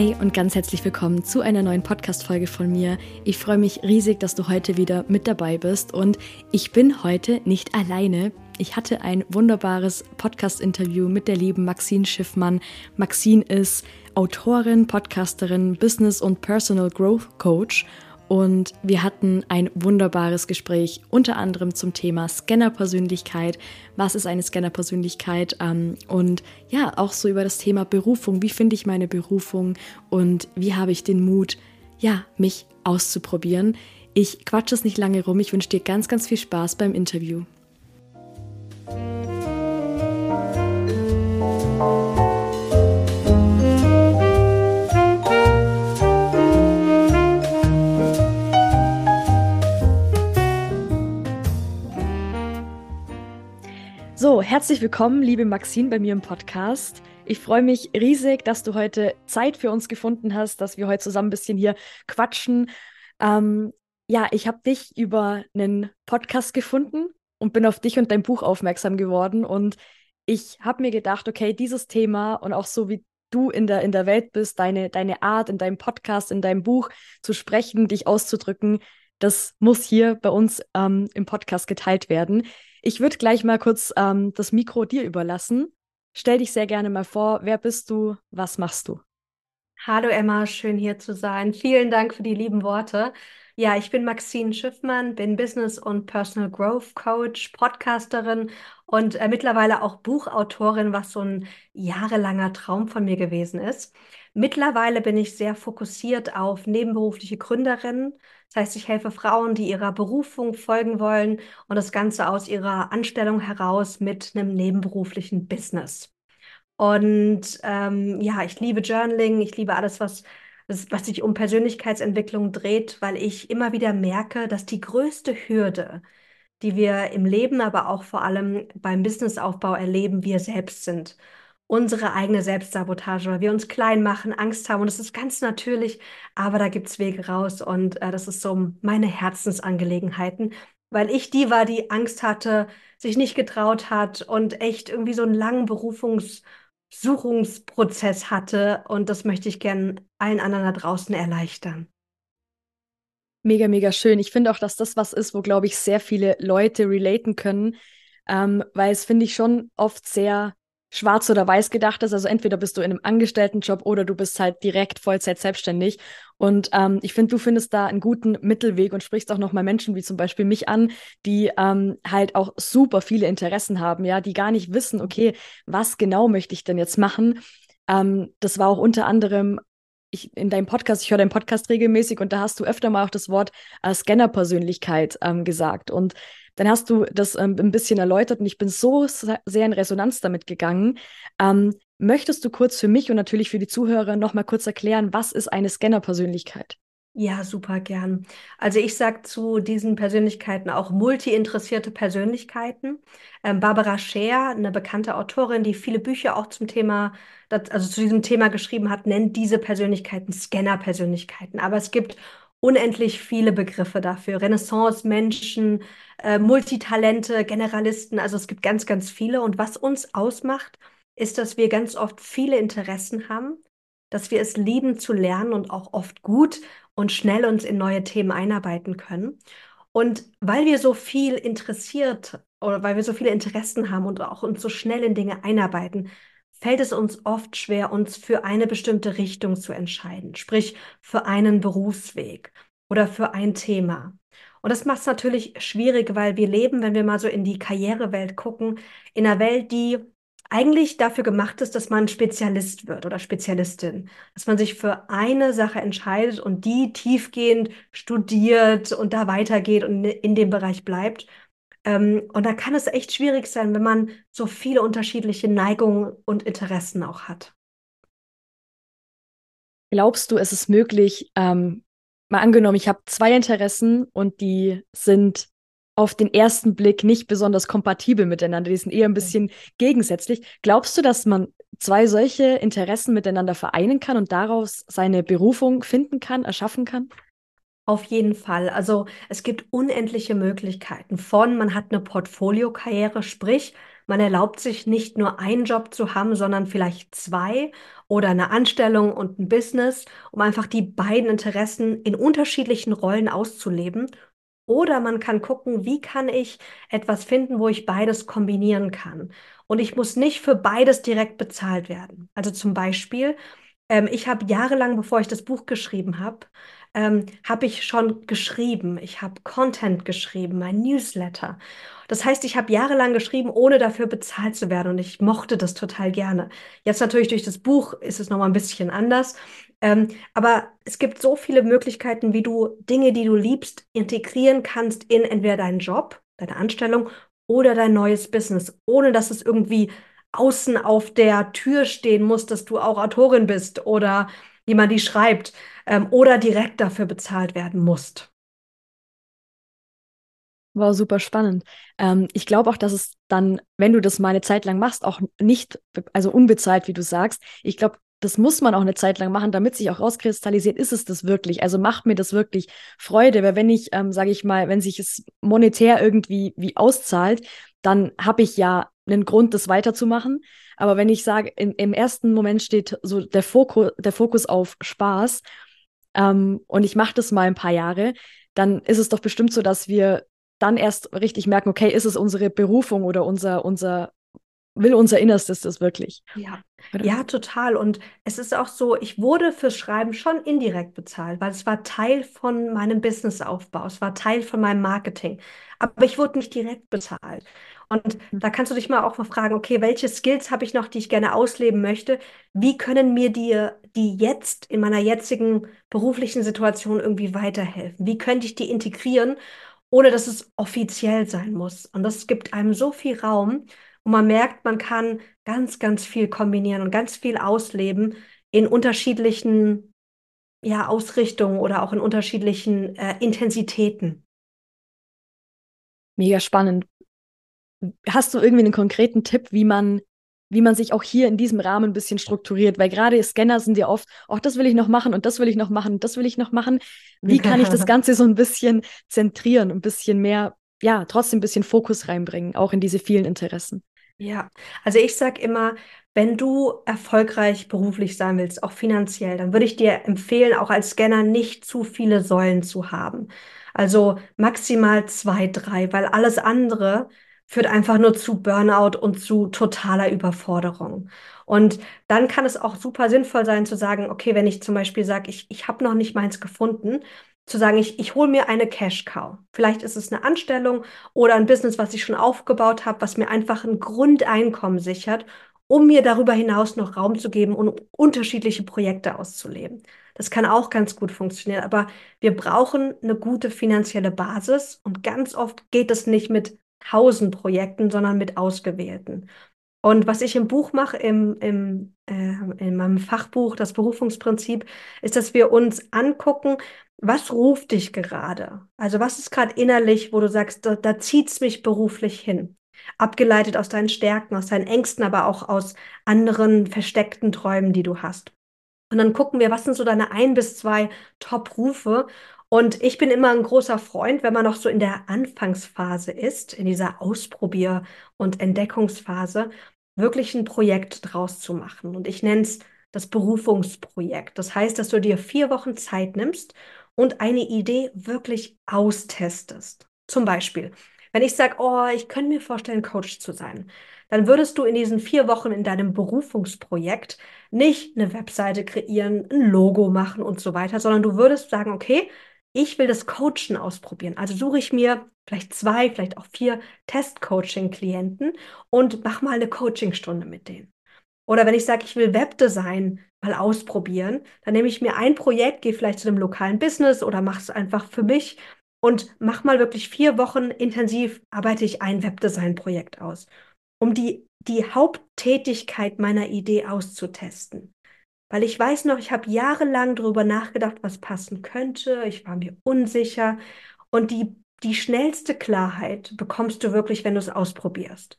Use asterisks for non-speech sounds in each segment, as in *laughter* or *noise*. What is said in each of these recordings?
Hey und ganz herzlich willkommen zu einer neuen Podcast-Folge von mir. Ich freue mich riesig, dass du heute wieder mit dabei bist und ich bin heute nicht alleine. Ich hatte ein wunderbares Podcast-Interview mit der lieben Maxine Schiffmann. Maxine ist Autorin, Podcasterin, Business- und Personal Growth Coach und wir hatten ein wunderbares Gespräch, unter anderem zum Thema Scanner-Persönlichkeit. Was ist eine Scanner-Persönlichkeit? Ähm, und ja, auch so über das Thema Berufung. Wie finde ich meine Berufung? Und wie habe ich den Mut, ja, mich auszuprobieren? Ich quatsche es nicht lange rum. Ich wünsche dir ganz, ganz viel Spaß beim Interview. Herzlich willkommen, liebe Maxine, bei mir im Podcast. Ich freue mich riesig, dass du heute Zeit für uns gefunden hast, dass wir heute zusammen ein bisschen hier quatschen. Ähm, ja, ich habe dich über einen Podcast gefunden und bin auf dich und dein Buch aufmerksam geworden. Und ich habe mir gedacht, okay, dieses Thema und auch so wie du in der, in der Welt bist, deine, deine Art in deinem Podcast, in deinem Buch zu sprechen, dich auszudrücken, das muss hier bei uns ähm, im Podcast geteilt werden. Ich würde gleich mal kurz ähm, das Mikro dir überlassen. Stell dich sehr gerne mal vor. Wer bist du? Was machst du? Hallo Emma, schön hier zu sein. Vielen Dank für die lieben Worte. Ja, ich bin Maxine Schiffmann, bin Business- und Personal Growth Coach, Podcasterin und äh, mittlerweile auch Buchautorin, was so ein jahrelanger Traum von mir gewesen ist. Mittlerweile bin ich sehr fokussiert auf nebenberufliche Gründerinnen. Das heißt, ich helfe Frauen, die ihrer Berufung folgen wollen und das Ganze aus ihrer Anstellung heraus mit einem nebenberuflichen Business. Und ähm, ja, ich liebe Journaling, ich liebe alles, was, was sich um Persönlichkeitsentwicklung dreht, weil ich immer wieder merke, dass die größte Hürde, die wir im Leben, aber auch vor allem beim Businessaufbau erleben, wir selbst sind unsere eigene Selbstsabotage, weil wir uns klein machen, Angst haben. Und das ist ganz natürlich, aber da gibt es Wege raus. Und äh, das ist so meine Herzensangelegenheiten, weil ich die war, die Angst hatte, sich nicht getraut hat und echt irgendwie so einen langen Berufungssuchungsprozess hatte. Und das möchte ich gern allen anderen da draußen erleichtern. Mega, mega schön. Ich finde auch, dass das was ist, wo, glaube ich, sehr viele Leute relaten können, ähm, weil es, finde ich, schon oft sehr schwarz oder weiß gedacht ist. Also entweder bist du in einem Angestelltenjob oder du bist halt direkt Vollzeit selbstständig. Und ähm, ich finde, du findest da einen guten Mittelweg und sprichst auch nochmal Menschen wie zum Beispiel mich an, die ähm, halt auch super viele Interessen haben, ja, die gar nicht wissen, okay, was genau möchte ich denn jetzt machen? Ähm, das war auch unter anderem ich, in deinem Podcast, ich höre deinen Podcast regelmäßig und da hast du öfter mal auch das Wort äh, Scanner-Persönlichkeit ähm, gesagt. Und dann hast du das ähm, ein bisschen erläutert und ich bin so sehr in Resonanz damit gegangen. Ähm, möchtest du kurz für mich und natürlich für die Zuhörer noch mal kurz erklären, was ist eine Scanner-Persönlichkeit? Ja, super gern. Also ich sage zu diesen Persönlichkeiten auch multi-interessierte Persönlichkeiten. Ähm, Barbara Scher, eine bekannte Autorin, die viele Bücher auch zum Thema, das, also zu diesem Thema geschrieben hat, nennt diese Persönlichkeiten Scanner-Persönlichkeiten. Aber es gibt unendlich viele Begriffe dafür. Renaissance-Menschen, äh, Multitalente, Generalisten, also es gibt ganz, ganz viele. Und was uns ausmacht, ist, dass wir ganz oft viele Interessen haben, dass wir es lieben zu lernen und auch oft gut und schnell uns in neue Themen einarbeiten können. Und weil wir so viel interessiert oder weil wir so viele Interessen haben und auch uns so schnell in Dinge einarbeiten, fällt es uns oft schwer, uns für eine bestimmte Richtung zu entscheiden, sprich für einen Berufsweg oder für ein Thema. Und das macht es natürlich schwierig, weil wir leben, wenn wir mal so in die Karrierewelt gucken, in einer Welt, die eigentlich dafür gemacht ist, dass man Spezialist wird oder Spezialistin, dass man sich für eine Sache entscheidet und die tiefgehend studiert und da weitergeht und in dem Bereich bleibt. Ähm, und da kann es echt schwierig sein, wenn man so viele unterschiedliche Neigungen und Interessen auch hat. Glaubst du, es ist möglich, ähm, mal angenommen, ich habe zwei Interessen und die sind auf den ersten Blick nicht besonders kompatibel miteinander, die sind eher ein bisschen gegensätzlich. Glaubst du, dass man zwei solche Interessen miteinander vereinen kann und daraus seine Berufung finden kann, erschaffen kann? Auf jeden Fall. Also es gibt unendliche Möglichkeiten von, man hat eine Portfoliokarriere, sprich, man erlaubt sich nicht nur einen Job zu haben, sondern vielleicht zwei oder eine Anstellung und ein Business, um einfach die beiden Interessen in unterschiedlichen Rollen auszuleben. Oder man kann gucken, wie kann ich etwas finden, wo ich beides kombinieren kann. Und ich muss nicht für beides direkt bezahlt werden. Also zum Beispiel, ähm, ich habe jahrelang, bevor ich das Buch geschrieben habe, ähm, habe ich schon geschrieben. Ich habe Content geschrieben, mein Newsletter. Das heißt, ich habe jahrelang geschrieben, ohne dafür bezahlt zu werden. Und ich mochte das total gerne. Jetzt natürlich durch das Buch ist es nochmal ein bisschen anders. Ähm, aber es gibt so viele Möglichkeiten, wie du Dinge, die du liebst, integrieren kannst in entweder deinen Job, deine Anstellung oder dein neues Business, ohne dass es irgendwie außen auf der Tür stehen muss, dass du auch Autorin bist oder jemand die schreibt ähm, oder direkt dafür bezahlt werden musst. Wow, super spannend. Ähm, ich glaube auch, dass es dann, wenn du das mal eine Zeit lang machst, auch nicht, also unbezahlt, wie du sagst, ich glaube, das muss man auch eine Zeit lang machen, damit sich auch rauskristallisiert, ist es das wirklich? Also macht mir das wirklich Freude? Weil wenn ich, ähm, sage ich mal, wenn sich es monetär irgendwie wie auszahlt, dann habe ich ja einen Grund, das weiterzumachen. Aber wenn ich sage, im ersten Moment steht so der Fokus, der Fokus auf Spaß ähm, und ich mache das mal ein paar Jahre, dann ist es doch bestimmt so, dass wir dann erst richtig merken, okay, ist es unsere Berufung oder unser, unser will unser Innerstes das wirklich. Ja. ja, total. Und es ist auch so, ich wurde fürs Schreiben schon indirekt bezahlt, weil es war Teil von meinem Businessaufbau, es war Teil von meinem Marketing. Aber ich wurde nicht direkt bezahlt. Und hm. da kannst du dich mal auch mal fragen, okay, welche Skills habe ich noch, die ich gerne ausleben möchte? Wie können mir die, die jetzt in meiner jetzigen beruflichen Situation irgendwie weiterhelfen? Wie könnte ich die integrieren, ohne dass es offiziell sein muss? Und das gibt einem so viel Raum. Und man merkt, man kann ganz, ganz viel kombinieren und ganz viel ausleben in unterschiedlichen ja, Ausrichtungen oder auch in unterschiedlichen äh, Intensitäten. Mega spannend. Hast du irgendwie einen konkreten Tipp, wie man, wie man sich auch hier in diesem Rahmen ein bisschen strukturiert? Weil gerade Scanner sind ja oft, ach, das will ich noch machen und das will ich noch machen und das will ich noch machen. Wie *laughs* kann ich das Ganze so ein bisschen zentrieren, ein bisschen mehr, ja, trotzdem ein bisschen Fokus reinbringen, auch in diese vielen Interessen? Ja, also ich sage immer, wenn du erfolgreich beruflich sein willst, auch finanziell, dann würde ich dir empfehlen, auch als Scanner nicht zu viele Säulen zu haben. Also maximal zwei, drei, weil alles andere führt einfach nur zu Burnout und zu totaler Überforderung. Und dann kann es auch super sinnvoll sein zu sagen, okay, wenn ich zum Beispiel sage, ich, ich habe noch nicht meins gefunden, zu sagen, ich, ich hole mir eine Cash Cow. Vielleicht ist es eine Anstellung oder ein Business, was ich schon aufgebaut habe, was mir einfach ein Grundeinkommen sichert, um mir darüber hinaus noch Raum zu geben und unterschiedliche Projekte auszuleben. Das kann auch ganz gut funktionieren, aber wir brauchen eine gute finanzielle Basis und ganz oft geht es nicht mit tausend Projekten, sondern mit ausgewählten. Und was ich im Buch mache, im, im, äh, in meinem Fachbuch, das Berufungsprinzip, ist, dass wir uns angucken, was ruft dich gerade? Also was ist gerade innerlich, wo du sagst, da, da zieht es mich beruflich hin? Abgeleitet aus deinen Stärken, aus deinen Ängsten, aber auch aus anderen versteckten Träumen, die du hast. Und dann gucken wir, was sind so deine ein bis zwei Top-Rufe. Und ich bin immer ein großer Freund, wenn man noch so in der Anfangsphase ist, in dieser Ausprobier- und Entdeckungsphase, wirklich ein Projekt draus zu machen. Und ich nenne es das Berufungsprojekt. Das heißt, dass du dir vier Wochen Zeit nimmst und eine Idee wirklich austestest. Zum Beispiel, wenn ich sage, oh, ich könnte mir vorstellen, Coach zu sein, dann würdest du in diesen vier Wochen in deinem Berufungsprojekt nicht eine Webseite kreieren, ein Logo machen und so weiter, sondern du würdest sagen, okay, ich will das Coachen ausprobieren. Also suche ich mir vielleicht zwei, vielleicht auch vier Test-Coaching-Klienten und mach mal eine Coachingstunde mit denen. Oder wenn ich sage, ich will Webdesign mal ausprobieren, dann nehme ich mir ein Projekt, gehe vielleicht zu einem lokalen Business oder mache es einfach für mich und mach mal wirklich vier Wochen intensiv arbeite ich ein Webdesign-Projekt aus, um die, die Haupttätigkeit meiner Idee auszutesten. Weil ich weiß noch, ich habe jahrelang darüber nachgedacht, was passen könnte. Ich war mir unsicher. Und die, die schnellste Klarheit bekommst du wirklich, wenn du es ausprobierst.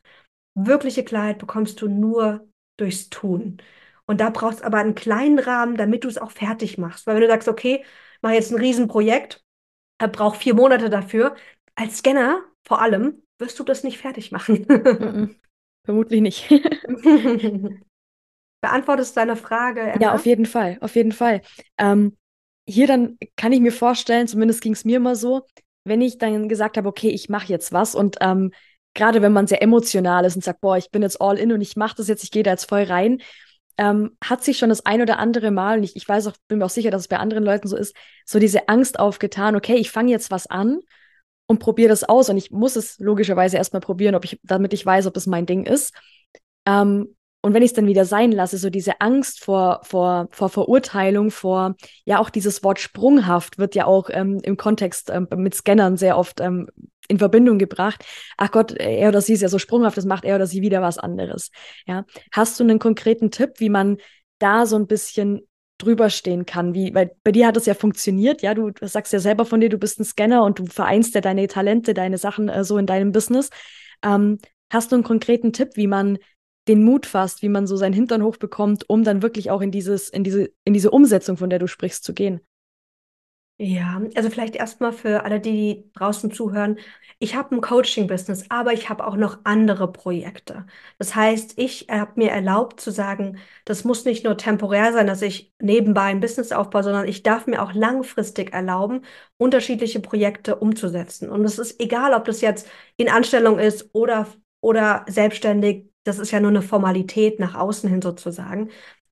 Wirkliche Klarheit bekommst du nur durchs Tun. Und da brauchst du aber einen kleinen Rahmen, damit du es auch fertig machst. Weil wenn du sagst, okay, mache jetzt ein Riesenprojekt, brauche vier Monate dafür, als Scanner vor allem wirst du das nicht fertig machen. vermutlich nicht. *laughs* *laughs* Beantwortest deine Frage, Emma? Ja, auf jeden Fall, auf jeden Fall. Ähm, hier dann kann ich mir vorstellen, zumindest ging es mir immer so, wenn ich dann gesagt habe, okay, ich mache jetzt was und ähm, gerade wenn man sehr emotional ist und sagt, boah, ich bin jetzt all in und ich mache das jetzt, ich gehe da jetzt voll rein, ähm, hat sich schon das ein oder andere Mal, und ich, ich weiß auch, bin mir auch sicher, dass es bei anderen Leuten so ist, so diese Angst aufgetan, okay, ich fange jetzt was an und probiere das aus und ich muss es logischerweise erstmal probieren, ob ich, damit ich weiß, ob es mein Ding ist. Ähm, und wenn ich es dann wieder sein lasse, so diese Angst vor, vor, vor Verurteilung, vor, ja, auch dieses Wort sprunghaft wird ja auch ähm, im Kontext ähm, mit Scannern sehr oft ähm, in Verbindung gebracht. Ach Gott, er oder sie ist ja so sprunghaft, das macht er oder sie wieder was anderes. Ja. Hast du einen konkreten Tipp, wie man da so ein bisschen drüber stehen kann? Wie, weil bei dir hat es ja funktioniert, ja, du, du sagst ja selber von dir, du bist ein Scanner und du vereinst ja deine Talente, deine Sachen äh, so in deinem Business. Ähm, hast du einen konkreten Tipp, wie man den Mut fasst, wie man so seinen Hintern hochbekommt, um dann wirklich auch in dieses, in diese, in diese Umsetzung, von der du sprichst, zu gehen. Ja, also vielleicht erstmal für alle, die draußen zuhören. Ich habe ein Coaching-Business, aber ich habe auch noch andere Projekte. Das heißt, ich habe mir erlaubt zu sagen, das muss nicht nur temporär sein, dass ich nebenbei ein Business aufbaue, sondern ich darf mir auch langfristig erlauben, unterschiedliche Projekte umzusetzen. Und es ist egal, ob das jetzt in Anstellung ist oder, oder selbstständig das ist ja nur eine Formalität nach außen hin sozusagen.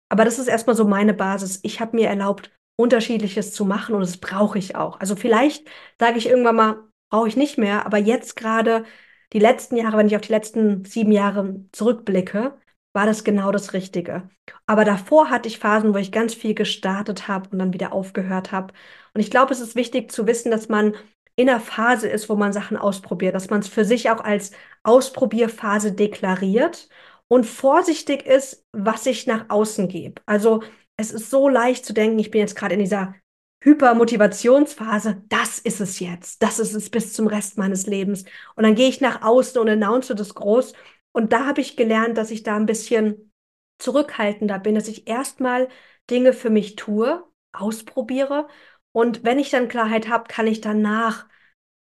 Aber das ist erstmal so meine Basis. Ich habe mir erlaubt, unterschiedliches zu machen und das brauche ich auch. Also vielleicht sage ich irgendwann mal, brauche ich nicht mehr, aber jetzt gerade die letzten Jahre, wenn ich auf die letzten sieben Jahre zurückblicke, war das genau das Richtige. Aber davor hatte ich Phasen, wo ich ganz viel gestartet habe und dann wieder aufgehört habe. Und ich glaube, es ist wichtig zu wissen, dass man in der Phase ist, wo man Sachen ausprobiert, dass man es für sich auch als Ausprobierphase deklariert und vorsichtig ist, was ich nach außen gebe. Also es ist so leicht zu denken, ich bin jetzt gerade in dieser Hypermotivationsphase, das ist es jetzt, das ist es bis zum Rest meines Lebens. Und dann gehe ich nach außen und announce das groß. Und da habe ich gelernt, dass ich da ein bisschen zurückhaltender bin, dass ich erstmal Dinge für mich tue, ausprobiere. Und wenn ich dann Klarheit habe, kann ich danach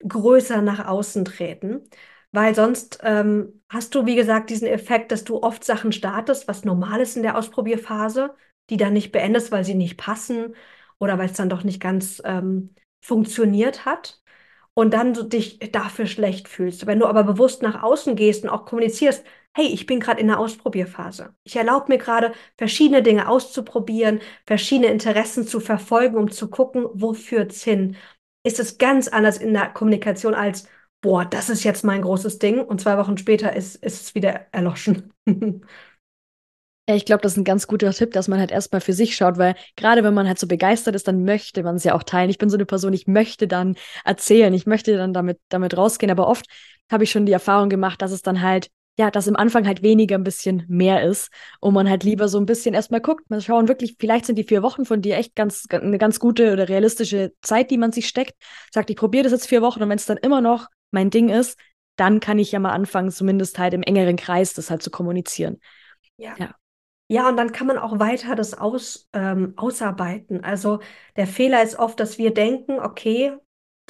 größer nach außen treten. Weil sonst ähm, hast du, wie gesagt, diesen Effekt, dass du oft Sachen startest, was normal ist in der Ausprobierphase, die dann nicht beendest, weil sie nicht passen oder weil es dann doch nicht ganz ähm, funktioniert hat und dann du dich dafür schlecht fühlst. Wenn du aber bewusst nach außen gehst und auch kommunizierst, hey, ich bin gerade in der Ausprobierphase. Ich erlaube mir gerade, verschiedene Dinge auszuprobieren, verschiedene Interessen zu verfolgen, um zu gucken, wo führt es hin ist es ganz anders in der Kommunikation als, boah, das ist jetzt mein großes Ding. Und zwei Wochen später ist, ist es wieder erloschen. *laughs* Ja, ich glaube, das ist ein ganz guter Tipp, dass man halt erstmal für sich schaut, weil gerade wenn man halt so begeistert ist, dann möchte man es ja auch teilen. Ich bin so eine Person, ich möchte dann erzählen, ich möchte dann damit, damit rausgehen, aber oft habe ich schon die Erfahrung gemacht, dass es dann halt ja, dass im Anfang halt weniger ein bisschen mehr ist und man halt lieber so ein bisschen erstmal guckt, mal schauen wirklich, vielleicht sind die vier Wochen von dir echt ganz, eine ganz gute oder realistische Zeit, die man sich steckt. Sagt, ich probiere das jetzt vier Wochen und wenn es dann immer noch mein Ding ist, dann kann ich ja mal anfangen, zumindest halt im engeren Kreis das halt zu kommunizieren. Ja. ja. Ja, und dann kann man auch weiter das aus, ähm, ausarbeiten. Also der Fehler ist oft, dass wir denken, okay,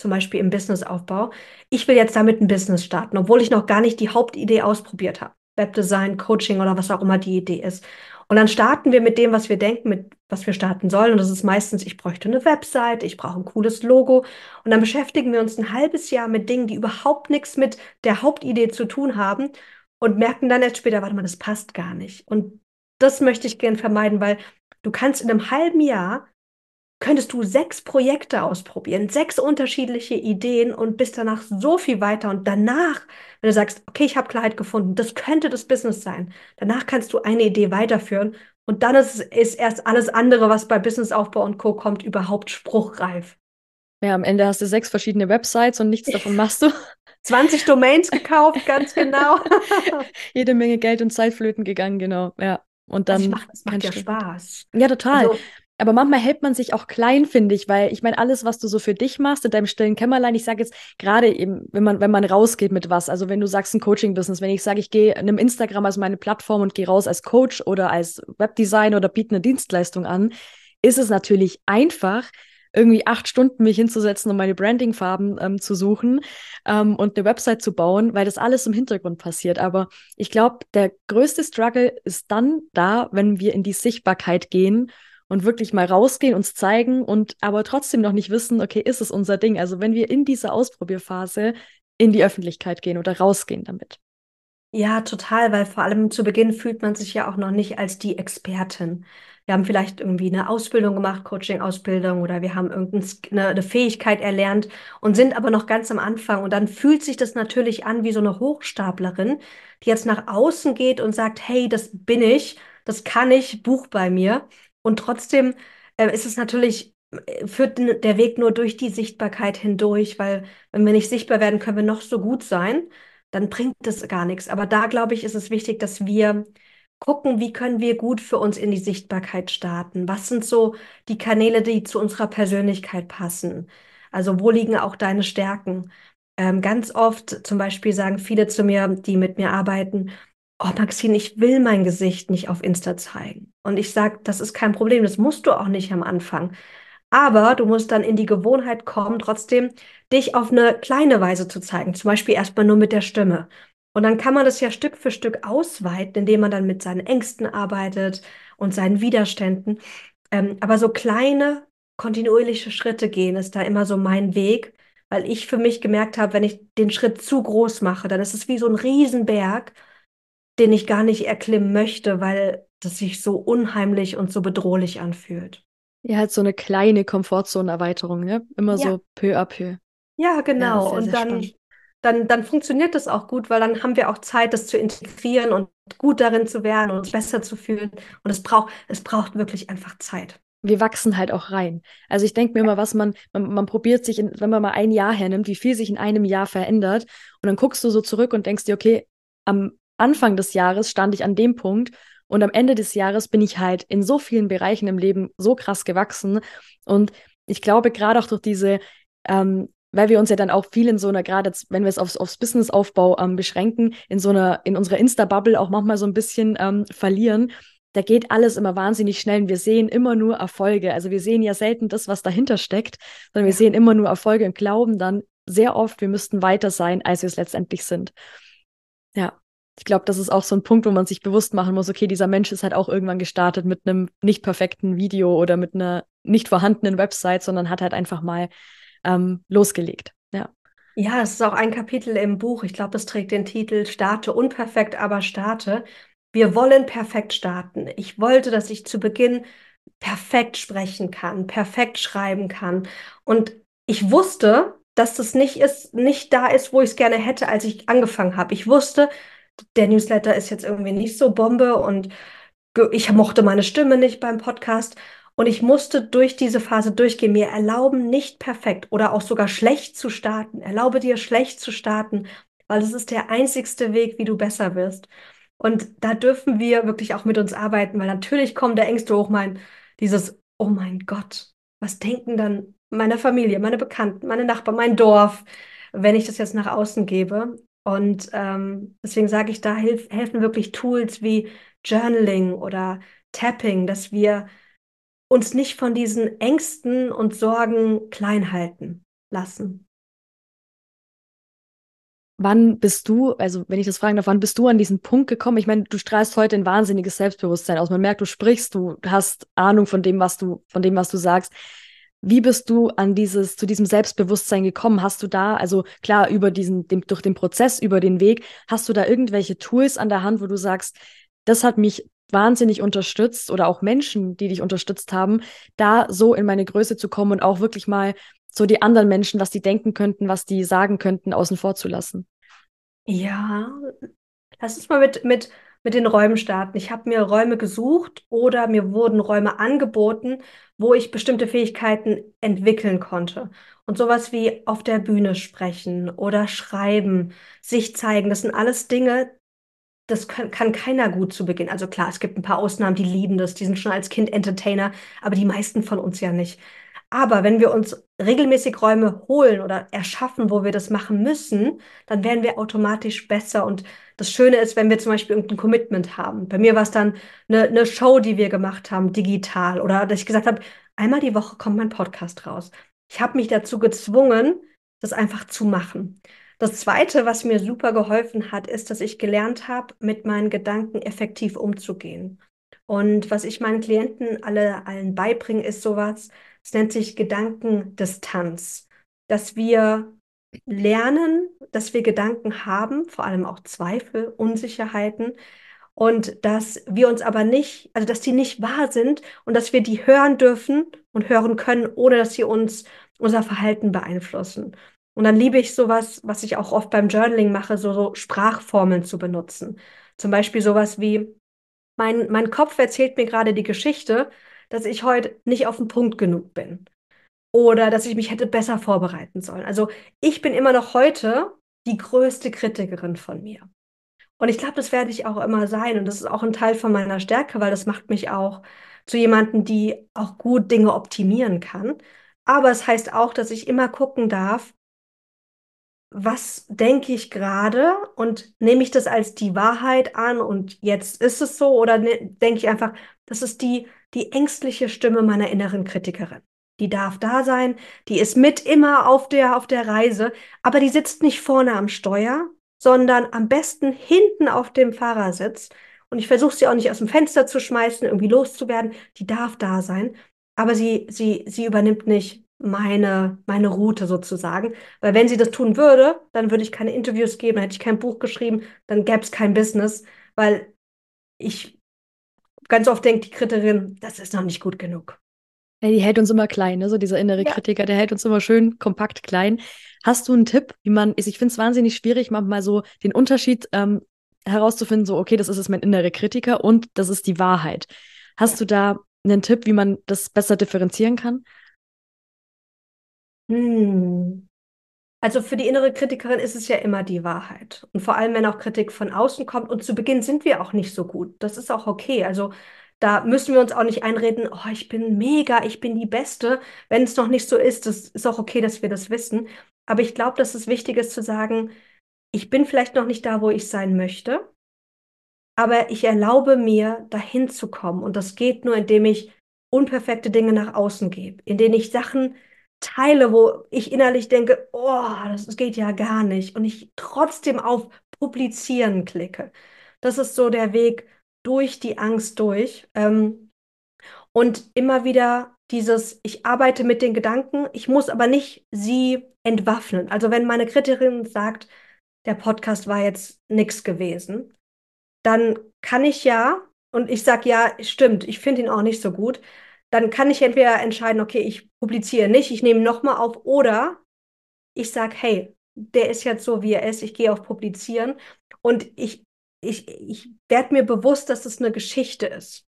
zum Beispiel im Businessaufbau, ich will jetzt damit ein Business starten, obwohl ich noch gar nicht die Hauptidee ausprobiert habe. Webdesign, Coaching oder was auch immer die Idee ist. Und dann starten wir mit dem, was wir denken, mit was wir starten sollen. Und das ist meistens, ich bräuchte eine Website, ich brauche ein cooles Logo. Und dann beschäftigen wir uns ein halbes Jahr mit Dingen, die überhaupt nichts mit der Hauptidee zu tun haben und merken dann erst später, warte mal, das passt gar nicht. Und das möchte ich gern vermeiden, weil du kannst in einem halben Jahr könntest du sechs Projekte ausprobieren, sechs unterschiedliche Ideen und bist danach so viel weiter. Und danach, wenn du sagst, okay, ich habe Klarheit gefunden, das könnte das Business sein, danach kannst du eine Idee weiterführen und dann ist, ist erst alles andere, was bei Businessaufbau und Co. kommt, überhaupt spruchreif. Ja, am Ende hast du sechs verschiedene Websites und nichts davon machst du. *laughs* 20 Domains gekauft, ganz genau. *laughs* Jede Menge Geld und Zeit flöten gegangen, genau. Ja. Und dann. Das macht, das macht ja Spaß. Ja, total. Also, aber manchmal hält man sich auch klein, finde ich, weil ich meine, alles, was du so für dich machst, in deinem stillen Kämmerlein, ich sage jetzt gerade eben, wenn man, wenn man rausgeht mit was, also wenn du sagst ein Coaching-Business, wenn ich sage, ich gehe einem Instagram als meine Plattform und gehe raus als Coach oder als Webdesigner oder biete eine Dienstleistung an, ist es natürlich einfach, irgendwie acht Stunden mich hinzusetzen, um meine Brandingfarben ähm, zu suchen ähm, und eine Website zu bauen, weil das alles im Hintergrund passiert. Aber ich glaube, der größte Struggle ist dann da, wenn wir in die Sichtbarkeit gehen und wirklich mal rausgehen, uns zeigen und aber trotzdem noch nicht wissen, okay, ist es unser Ding? Also wenn wir in dieser Ausprobierphase in die Öffentlichkeit gehen oder rausgehen damit. Ja, total, weil vor allem zu Beginn fühlt man sich ja auch noch nicht als die Expertin. Wir haben vielleicht irgendwie eine Ausbildung gemacht, Coaching-Ausbildung oder wir haben irgendeine eine Fähigkeit erlernt und sind aber noch ganz am Anfang. Und dann fühlt sich das natürlich an wie so eine Hochstaplerin, die jetzt nach außen geht und sagt, hey, das bin ich, das kann ich, buch bei mir. Und trotzdem äh, ist es natürlich, äh, führt der Weg nur durch die Sichtbarkeit hindurch, weil wenn wir nicht sichtbar werden, können wir noch so gut sein dann bringt das gar nichts. Aber da, glaube ich, ist es wichtig, dass wir gucken, wie können wir gut für uns in die Sichtbarkeit starten. Was sind so die Kanäle, die zu unserer Persönlichkeit passen? Also wo liegen auch deine Stärken? Ähm, ganz oft zum Beispiel sagen viele zu mir, die mit mir arbeiten, oh Maxine, ich will mein Gesicht nicht auf Insta zeigen. Und ich sage, das ist kein Problem, das musst du auch nicht am Anfang. Aber du musst dann in die Gewohnheit kommen, trotzdem dich auf eine kleine Weise zu zeigen. Zum Beispiel erstmal nur mit der Stimme. Und dann kann man das ja Stück für Stück ausweiten, indem man dann mit seinen Ängsten arbeitet und seinen Widerständen. Ähm, aber so kleine, kontinuierliche Schritte gehen ist da immer so mein Weg, weil ich für mich gemerkt habe, wenn ich den Schritt zu groß mache, dann ist es wie so ein Riesenberg, den ich gar nicht erklimmen möchte, weil das sich so unheimlich und so bedrohlich anfühlt. Ja, halt so eine kleine Komfortzonenerweiterung, ne? Immer Ja. so peu à peu. Ja, Ja, genau. sehr, Und sehr dann, spannend. dann, dann funktioniert das auch gut, weil dann haben wir auch Zeit, das zu integrieren und gut darin zu werden und uns besser zu fühlen. Und es braucht, es braucht wirklich einfach Zeit. Wir wachsen halt auch rein. Also ich denke mir immer, was man, man, man probiert sich, in, wenn man mal ein Jahr hernimmt, wie viel sich in einem Jahr verändert. Und dann guckst du so zurück und denkst dir, okay, am Anfang des Jahres stand ich an dem Punkt und am Ende des Jahres bin ich halt in so vielen Bereichen im Leben so krass gewachsen. Und ich glaube, gerade auch durch diese, ähm, weil wir uns ja dann auch viel in so einer, gerade wenn wir es aufs, aufs Businessaufbau ähm, beschränken, in so einer, in unserer Insta-Bubble auch manchmal so ein bisschen ähm, verlieren, da geht alles immer wahnsinnig schnell und wir sehen immer nur Erfolge. Also wir sehen ja selten das, was dahinter steckt, sondern wir sehen immer nur Erfolge und glauben dann sehr oft, wir müssten weiter sein, als wir es letztendlich sind. Ja, ich glaube, das ist auch so ein Punkt, wo man sich bewusst machen muss, okay, dieser Mensch ist halt auch irgendwann gestartet mit einem nicht perfekten Video oder mit einer nicht vorhandenen Website, sondern hat halt einfach mal ähm, losgelegt. Ja. Ja, es ist auch ein Kapitel im Buch. Ich glaube, es trägt den Titel Starte unperfekt, aber starte. Wir wollen perfekt starten. Ich wollte, dass ich zu Beginn perfekt sprechen kann, perfekt schreiben kann. Und ich wusste, dass das nicht ist, nicht da ist, wo ich es gerne hätte, als ich angefangen habe. Ich wusste, der Newsletter ist jetzt irgendwie nicht so Bombe und ich mochte meine Stimme nicht beim Podcast. Und ich musste durch diese Phase durchgehen, mir erlauben, nicht perfekt oder auch sogar schlecht zu starten. Erlaube dir, schlecht zu starten, weil es ist der einzigste Weg, wie du besser wirst. Und da dürfen wir wirklich auch mit uns arbeiten, weil natürlich kommen der Ängste hoch, mein, dieses, oh mein Gott, was denken dann meine Familie, meine Bekannten, meine Nachbarn, mein Dorf, wenn ich das jetzt nach außen gebe? Und ähm, deswegen sage ich, da hilf, helfen wirklich Tools wie Journaling oder Tapping, dass wir uns nicht von diesen Ängsten und Sorgen klein halten lassen. Wann bist du, also wenn ich das fragen darf, wann bist du an diesen Punkt gekommen? Ich meine, du strahlst heute ein wahnsinniges Selbstbewusstsein aus. Man merkt, du sprichst, du hast Ahnung von dem, was du, von dem, was du sagst. Wie bist du an dieses, zu diesem Selbstbewusstsein gekommen? Hast du da, also klar, über diesen, dem, durch den Prozess, über den Weg, hast du da irgendwelche Tools an der Hand, wo du sagst, das hat mich wahnsinnig unterstützt oder auch Menschen, die dich unterstützt haben, da so in meine Größe zu kommen und auch wirklich mal so die anderen Menschen, was die denken könnten, was die sagen könnten, außen vor zu lassen. Ja, lass uns mal mit, mit, mit den Räumen starten. Ich habe mir Räume gesucht oder mir wurden Räume angeboten, wo ich bestimmte Fähigkeiten entwickeln konnte. Und sowas wie auf der Bühne sprechen oder schreiben, sich zeigen, das sind alles Dinge, das kann, kann keiner gut zu Beginn. Also klar, es gibt ein paar Ausnahmen, die lieben das, die sind schon als Kind Entertainer, aber die meisten von uns ja nicht. Aber wenn wir uns regelmäßig Räume holen oder erschaffen, wo wir das machen müssen, dann werden wir automatisch besser. Und das Schöne ist, wenn wir zum Beispiel irgendein Commitment haben. Bei mir war es dann eine, eine Show, die wir gemacht haben, digital. Oder dass ich gesagt habe, einmal die Woche kommt mein Podcast raus. Ich habe mich dazu gezwungen, das einfach zu machen. Das Zweite, was mir super geholfen hat, ist, dass ich gelernt habe, mit meinen Gedanken effektiv umzugehen. Und was ich meinen Klienten alle allen beibringe, ist sowas, es nennt sich Gedankendistanz, dass wir lernen, dass wir Gedanken haben, vor allem auch Zweifel, Unsicherheiten, und dass wir uns aber nicht, also dass die nicht wahr sind und dass wir die hören dürfen und hören können, ohne dass sie uns unser Verhalten beeinflussen. Und dann liebe ich sowas, was ich auch oft beim Journaling mache, so, so Sprachformeln zu benutzen. Zum Beispiel sowas wie, mein, mein Kopf erzählt mir gerade die Geschichte, dass ich heute nicht auf den Punkt genug bin. Oder dass ich mich hätte besser vorbereiten sollen. Also ich bin immer noch heute die größte Kritikerin von mir. Und ich glaube, das werde ich auch immer sein. Und das ist auch ein Teil von meiner Stärke, weil das macht mich auch zu jemandem, die auch gut Dinge optimieren kann. Aber es heißt auch, dass ich immer gucken darf, was denke ich gerade und nehme ich das als die Wahrheit an und jetzt ist es so oder ne, denke ich einfach, das ist die, die ängstliche Stimme meiner inneren Kritikerin. Die darf da sein, die ist mit immer auf der, auf der Reise, aber die sitzt nicht vorne am Steuer, sondern am besten hinten auf dem Fahrersitz. Und ich versuche sie auch nicht aus dem Fenster zu schmeißen, irgendwie loszuwerden. Die darf da sein, aber sie, sie, sie übernimmt nicht meine, meine Route sozusagen. Weil wenn sie das tun würde, dann würde ich keine Interviews geben, dann hätte ich kein Buch geschrieben, dann gäbe es kein Business, weil ich ganz oft denke, die Kritikerin, das ist noch nicht gut genug. Ja, die hält uns immer klein, ne? so dieser innere ja. Kritiker, der hält uns immer schön kompakt klein. Hast du einen Tipp, wie man ist? Ich finde es wahnsinnig schwierig, manchmal so den Unterschied ähm, herauszufinden, so, okay, das ist jetzt mein innerer Kritiker und das ist die Wahrheit. Hast ja. du da einen Tipp, wie man das besser differenzieren kann? Hm. Also für die innere Kritikerin ist es ja immer die Wahrheit. Und vor allem, wenn auch Kritik von außen kommt. Und zu Beginn sind wir auch nicht so gut. Das ist auch okay. Also da müssen wir uns auch nicht einreden, oh, ich bin mega, ich bin die Beste. Wenn es noch nicht so ist, das ist auch okay, dass wir das wissen. Aber ich glaube, dass es wichtig ist zu sagen, ich bin vielleicht noch nicht da, wo ich sein möchte, aber ich erlaube mir, dahin zu kommen. Und das geht nur, indem ich unperfekte Dinge nach außen gebe, indem ich Sachen teile, wo ich innerlich denke, oh, das geht ja gar nicht. Und ich trotzdem auf Publizieren klicke. Das ist so der Weg durch die Angst durch. Ähm, und immer wieder dieses, ich arbeite mit den Gedanken, ich muss aber nicht sie entwaffnen. Also wenn meine Kritikerin sagt, der Podcast war jetzt nichts gewesen, dann kann ich ja, und ich sage ja, stimmt, ich finde ihn auch nicht so gut, dann kann ich entweder entscheiden, okay, ich publiziere nicht, ich nehme nochmal auf, oder ich sage, hey, der ist jetzt so, wie er ist, ich gehe auf Publizieren und ich, ich, ich werde mir bewusst, dass es eine Geschichte ist.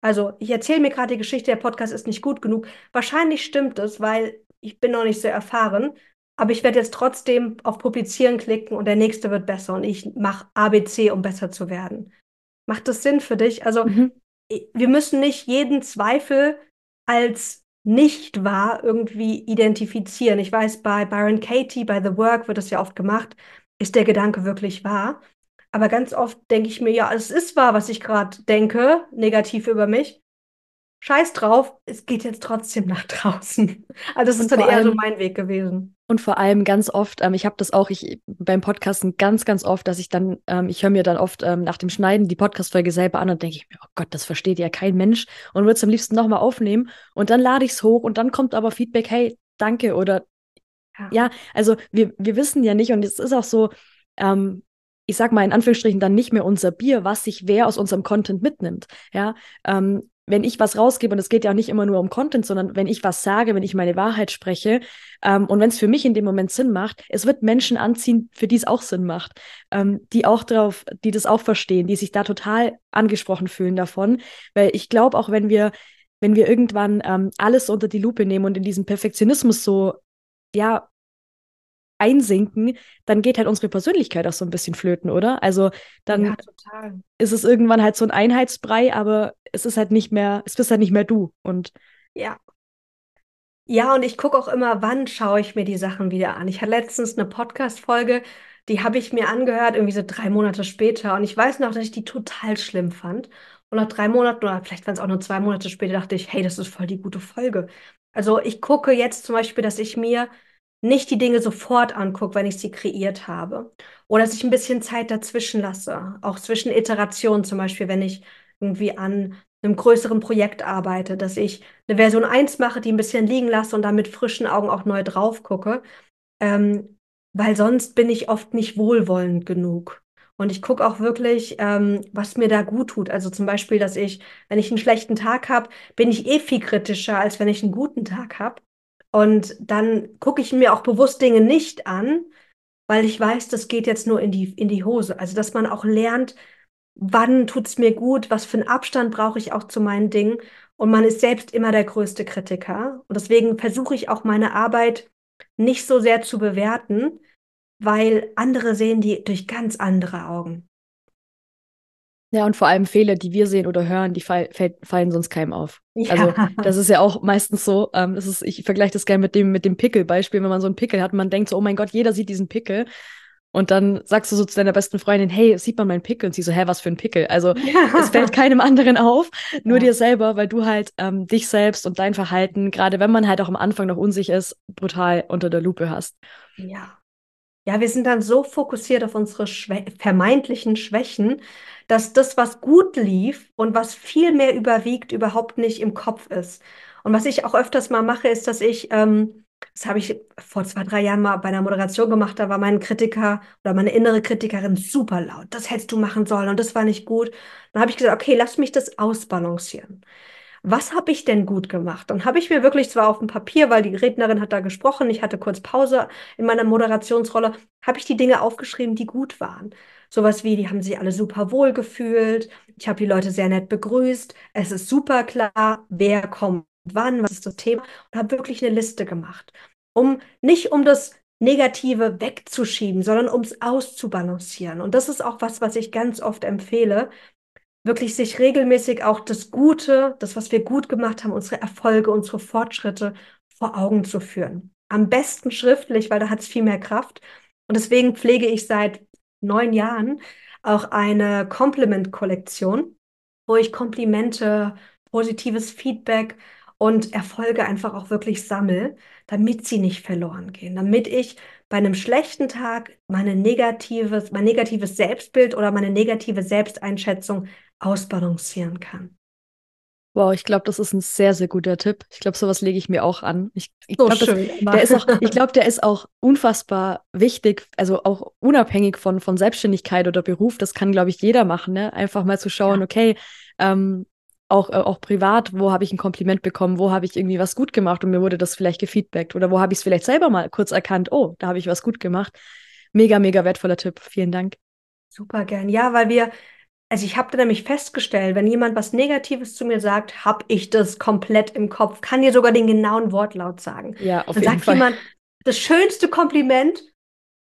Also ich erzähle mir gerade die Geschichte, der Podcast ist nicht gut genug. Wahrscheinlich stimmt es, weil ich bin noch nicht so erfahren, aber ich werde jetzt trotzdem auf Publizieren klicken und der nächste wird besser und ich mache ABC, um besser zu werden. Macht das Sinn für dich? Also mhm wir müssen nicht jeden Zweifel als nicht wahr irgendwie identifizieren. Ich weiß, bei Byron Katie, bei The Work wird das ja oft gemacht. Ist der Gedanke wirklich wahr? Aber ganz oft denke ich mir, ja, es ist wahr, was ich gerade denke, negativ über mich. Scheiß drauf, es geht jetzt trotzdem nach *laughs* draußen. Also das ist dann eher so mein Weg gewesen. Und vor allem ganz oft, ähm, ich habe das auch ich, beim Podcasten ganz, ganz oft, dass ich dann, ähm, ich höre mir dann oft ähm, nach dem Schneiden die Podcast-Folge selber an und denke ich mir, oh Gott, das versteht ja kein Mensch und würde es am liebsten nochmal aufnehmen. Und dann lade ich es hoch und dann kommt aber Feedback, hey, danke oder ja, ja also wir, wir wissen ja nicht und es ist auch so, ähm, ich sag mal in Anführungsstrichen dann nicht mehr unser Bier, was sich wer aus unserem Content mitnimmt. Ja, ähm, wenn ich was rausgebe, und es geht ja auch nicht immer nur um Content, sondern wenn ich was sage, wenn ich meine Wahrheit spreche, ähm, und wenn es für mich in dem Moment Sinn macht, es wird Menschen anziehen, für die es auch Sinn macht, ähm, die auch drauf, die das auch verstehen, die sich da total angesprochen fühlen davon. Weil ich glaube, auch wenn wir, wenn wir irgendwann ähm, alles unter die Lupe nehmen und in diesem Perfektionismus so, ja, einsinken, dann geht halt unsere Persönlichkeit auch so ein bisschen flöten, oder? Also dann ja, ist es irgendwann halt so ein Einheitsbrei, aber es ist halt nicht mehr, es bist halt nicht mehr du. Und ja. Ja, und ich gucke auch immer, wann schaue ich mir die Sachen wieder an. Ich hatte letztens eine Podcast-Folge, die habe ich mir angehört, irgendwie so drei Monate später. Und ich weiß noch, dass ich die total schlimm fand. Und nach drei Monaten oder vielleicht waren es auch nur zwei Monate später, dachte ich, hey, das ist voll die gute Folge. Also ich gucke jetzt zum Beispiel, dass ich mir nicht die Dinge sofort angucke, wenn ich sie kreiert habe. Oder dass ich ein bisschen Zeit dazwischen lasse. Auch zwischen Iterationen zum Beispiel, wenn ich irgendwie an einem größeren Projekt arbeite, dass ich eine Version 1 mache, die ein bisschen liegen lasse und dann mit frischen Augen auch neu drauf gucke. Ähm, weil sonst bin ich oft nicht wohlwollend genug. Und ich gucke auch wirklich, ähm, was mir da gut tut. Also zum Beispiel, dass ich, wenn ich einen schlechten Tag habe, bin ich eh viel kritischer, als wenn ich einen guten Tag habe. Und dann gucke ich mir auch bewusst Dinge nicht an, weil ich weiß, das geht jetzt nur in die, in die Hose. Also, dass man auch lernt, wann tut es mir gut, was für einen Abstand brauche ich auch zu meinen Dingen. Und man ist selbst immer der größte Kritiker. Und deswegen versuche ich auch meine Arbeit nicht so sehr zu bewerten, weil andere sehen die durch ganz andere Augen. Ja, und vor allem Fehler, die wir sehen oder hören, die fall, fall, fallen sonst keinem auf. Ja. Also *laughs* das ist ja auch meistens so, ähm, das ist, ich vergleiche das gerne mit dem, mit dem Pickel-Beispiel, wenn man so einen Pickel hat, man denkt so, oh mein Gott, jeder sieht diesen Pickel. Und dann sagst du so zu deiner besten Freundin, hey, sieht man meinen Pickel? Und sie so, hä, was für ein Pickel? Also ja. es fällt keinem anderen auf, nur ja. dir selber, weil du halt ähm, dich selbst und dein Verhalten, gerade wenn man halt auch am Anfang noch unsicher ist, brutal unter der Lupe hast. Ja. Ja, wir sind dann so fokussiert auf unsere Schwä vermeintlichen Schwächen, dass das, was gut lief und was viel mehr überwiegt, überhaupt nicht im Kopf ist. Und was ich auch öfters mal mache, ist, dass ich, ähm, das habe ich vor zwei, drei Jahren mal bei einer Moderation gemacht, da war mein Kritiker oder meine innere Kritikerin super laut. Das hättest du machen sollen und das war nicht gut. Dann habe ich gesagt, okay, lass mich das ausbalancieren was habe ich denn gut gemacht? Dann habe ich mir wirklich zwar auf dem Papier, weil die Rednerin hat da gesprochen, ich hatte kurz Pause in meiner Moderationsrolle, habe ich die Dinge aufgeschrieben, die gut waren. Sowas wie, die haben sich alle super wohl gefühlt, ich habe die Leute sehr nett begrüßt, es ist super klar, wer kommt wann, was ist das Thema und habe wirklich eine Liste gemacht. Um nicht um das Negative wegzuschieben, sondern um es auszubalancieren. Und das ist auch was, was ich ganz oft empfehle, wirklich sich regelmäßig auch das Gute, das, was wir gut gemacht haben, unsere Erfolge, unsere Fortschritte vor Augen zu führen. Am besten schriftlich, weil da hat es viel mehr Kraft. Und deswegen pflege ich seit neun Jahren auch eine Compliment-Kollektion, wo ich Komplimente, positives Feedback und Erfolge einfach auch wirklich sammle, damit sie nicht verloren gehen, damit ich bei einem schlechten Tag meine negatives, mein negatives Selbstbild oder meine negative Selbsteinschätzung ausbalancieren kann. Wow, ich glaube, das ist ein sehr, sehr guter Tipp. Ich glaube, sowas lege ich mir auch an. Ich, ich so glaub, glaube, der *laughs* ist auch unfassbar wichtig, also auch unabhängig von, von Selbstständigkeit oder Beruf. Das kann, glaube ich, jeder machen, ne? Einfach mal zu schauen, ja. okay, ähm, auch, äh, auch privat, wo habe ich ein Kompliment bekommen, wo habe ich irgendwie was gut gemacht und mir wurde das vielleicht gefeedbackt oder wo habe ich es vielleicht selber mal kurz erkannt, oh, da habe ich was gut gemacht. Mega, mega wertvoller Tipp. Vielen Dank. Super gern. Ja, weil wir also ich habe nämlich festgestellt, wenn jemand was Negatives zu mir sagt, habe ich das komplett im Kopf, kann dir sogar den genauen Wortlaut sagen. Ja, auf Dann jeden sagt Fall. jemand, das schönste Kompliment,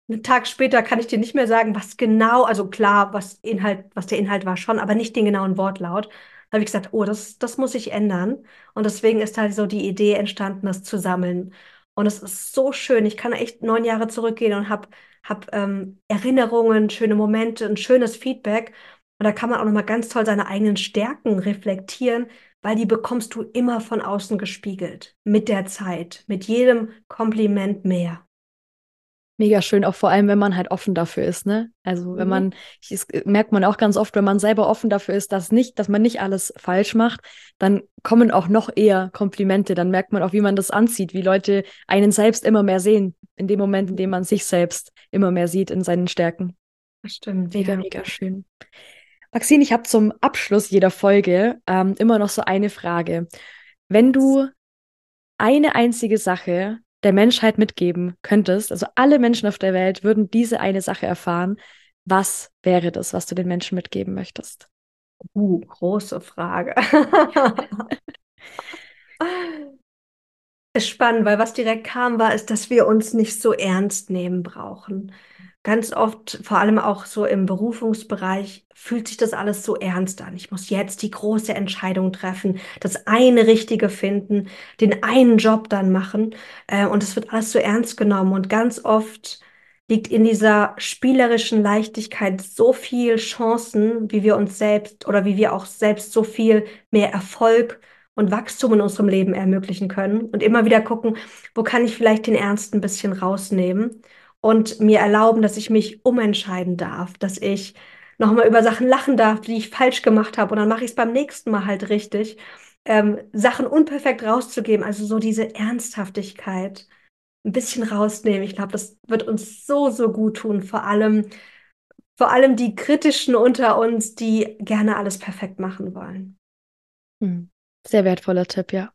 einen Tag später kann ich dir nicht mehr sagen, was genau, also klar, was Inhalt, was der Inhalt war schon, aber nicht den genauen Wortlaut. Habe ich gesagt, oh, das, das muss ich ändern. Und deswegen ist halt so die Idee entstanden, das zu sammeln. Und es ist so schön. Ich kann echt neun Jahre zurückgehen und habe hab, ähm, Erinnerungen, schöne Momente, ein schönes Feedback. Und da kann man auch nochmal ganz toll seine eigenen Stärken reflektieren, weil die bekommst du immer von außen gespiegelt. Mit der Zeit, mit jedem Kompliment mehr. Mega schön, auch vor allem, wenn man halt offen dafür ist, ne? Also wenn mhm. man, das merkt man auch ganz oft, wenn man selber offen dafür ist, dass nicht, dass man nicht alles falsch macht, dann kommen auch noch eher Komplimente. Dann merkt man auch, wie man das anzieht, wie Leute einen selbst immer mehr sehen, in dem Moment, in dem man sich selbst immer mehr sieht in seinen Stärken. Das stimmt. Mega, ja. mega schön. Maxine, ich habe zum Abschluss jeder Folge ähm, immer noch so eine Frage. Wenn du eine einzige Sache der Menschheit mitgeben könntest, also alle Menschen auf der Welt würden diese eine Sache erfahren, was wäre das, was du den Menschen mitgeben möchtest? Uh, große Frage. *laughs* ist spannend, weil was direkt kam, war, ist, dass wir uns nicht so ernst nehmen brauchen. Ganz oft, vor allem auch so im Berufungsbereich, fühlt sich das alles so ernst an. Ich muss jetzt die große Entscheidung treffen, das eine Richtige finden, den einen Job dann machen. Äh, und es wird alles so ernst genommen. Und ganz oft liegt in dieser spielerischen Leichtigkeit so viel Chancen, wie wir uns selbst oder wie wir auch selbst so viel mehr Erfolg und Wachstum in unserem Leben ermöglichen können. Und immer wieder gucken, wo kann ich vielleicht den Ernst ein bisschen rausnehmen und mir erlauben, dass ich mich umentscheiden darf, dass ich nochmal über Sachen lachen darf, die ich falsch gemacht habe und dann mache ich es beim nächsten Mal halt richtig. Ähm, Sachen unperfekt rauszugeben, also so diese Ernsthaftigkeit ein bisschen rausnehmen. Ich glaube, das wird uns so, so gut tun, vor allem, vor allem die Kritischen unter uns, die gerne alles perfekt machen wollen. Hm. Sehr wertvoller Tipp, ja.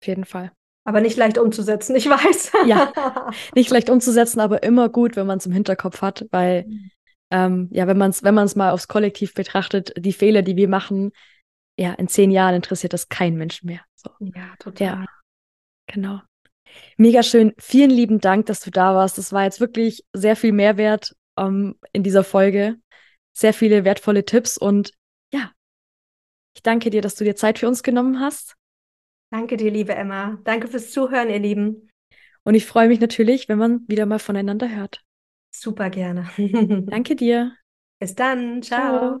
Auf jeden Fall. Aber nicht leicht umzusetzen, ich weiß. ja, *laughs* nicht leicht umzusetzen, aber immer gut, wenn man es im Hinterkopf hat, weil mhm. ähm, ja, wenn man es wenn man's mal aufs Kollektiv betrachtet, die Fehler, die wir machen, ja, in zehn Jahren interessiert das kein Menschen mehr. So. Ja, total. Ja, genau. Mega schön. Vielen lieben Dank, dass du da warst. Das war jetzt wirklich sehr viel Mehrwert ähm, in dieser Folge. Sehr viele wertvolle Tipps und ja, ich danke dir, dass du dir Zeit für uns genommen hast. Danke dir, liebe Emma. Danke fürs Zuhören, ihr Lieben. Und ich freue mich natürlich, wenn man wieder mal voneinander hört. Super gerne. *laughs* Danke dir. Bis dann. Ciao. Ciao.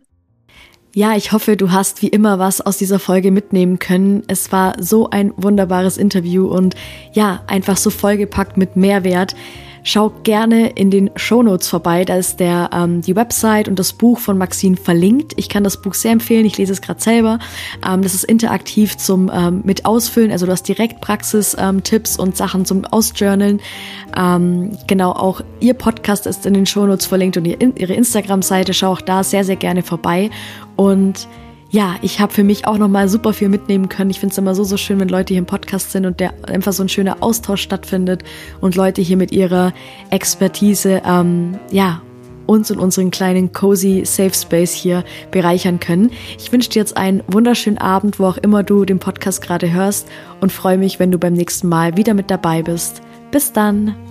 Ja, ich hoffe, du hast wie immer was aus dieser Folge mitnehmen können. Es war so ein wunderbares Interview und ja, einfach so vollgepackt mit Mehrwert. Schau gerne in den Shownotes vorbei. Da ist der, ähm, die Website und das Buch von Maxine verlinkt. Ich kann das Buch sehr empfehlen. Ich lese es gerade selber. Ähm, das ist interaktiv zum ähm, mit Ausfüllen. Also du hast direkt Praxis-Tipps ähm, und Sachen zum Ausjournalen. Ähm, genau, auch ihr Podcast ist in den Shownotes verlinkt und ihre Instagram-Seite. Schau auch da sehr, sehr gerne vorbei. Und ja, ich habe für mich auch nochmal super viel mitnehmen können. Ich finde es immer so, so schön, wenn Leute hier im Podcast sind und der einfach so ein schöner Austausch stattfindet und Leute hier mit ihrer Expertise, ähm, ja, uns und unseren kleinen cozy Safe Space hier bereichern können. Ich wünsche dir jetzt einen wunderschönen Abend, wo auch immer du den Podcast gerade hörst und freue mich, wenn du beim nächsten Mal wieder mit dabei bist. Bis dann!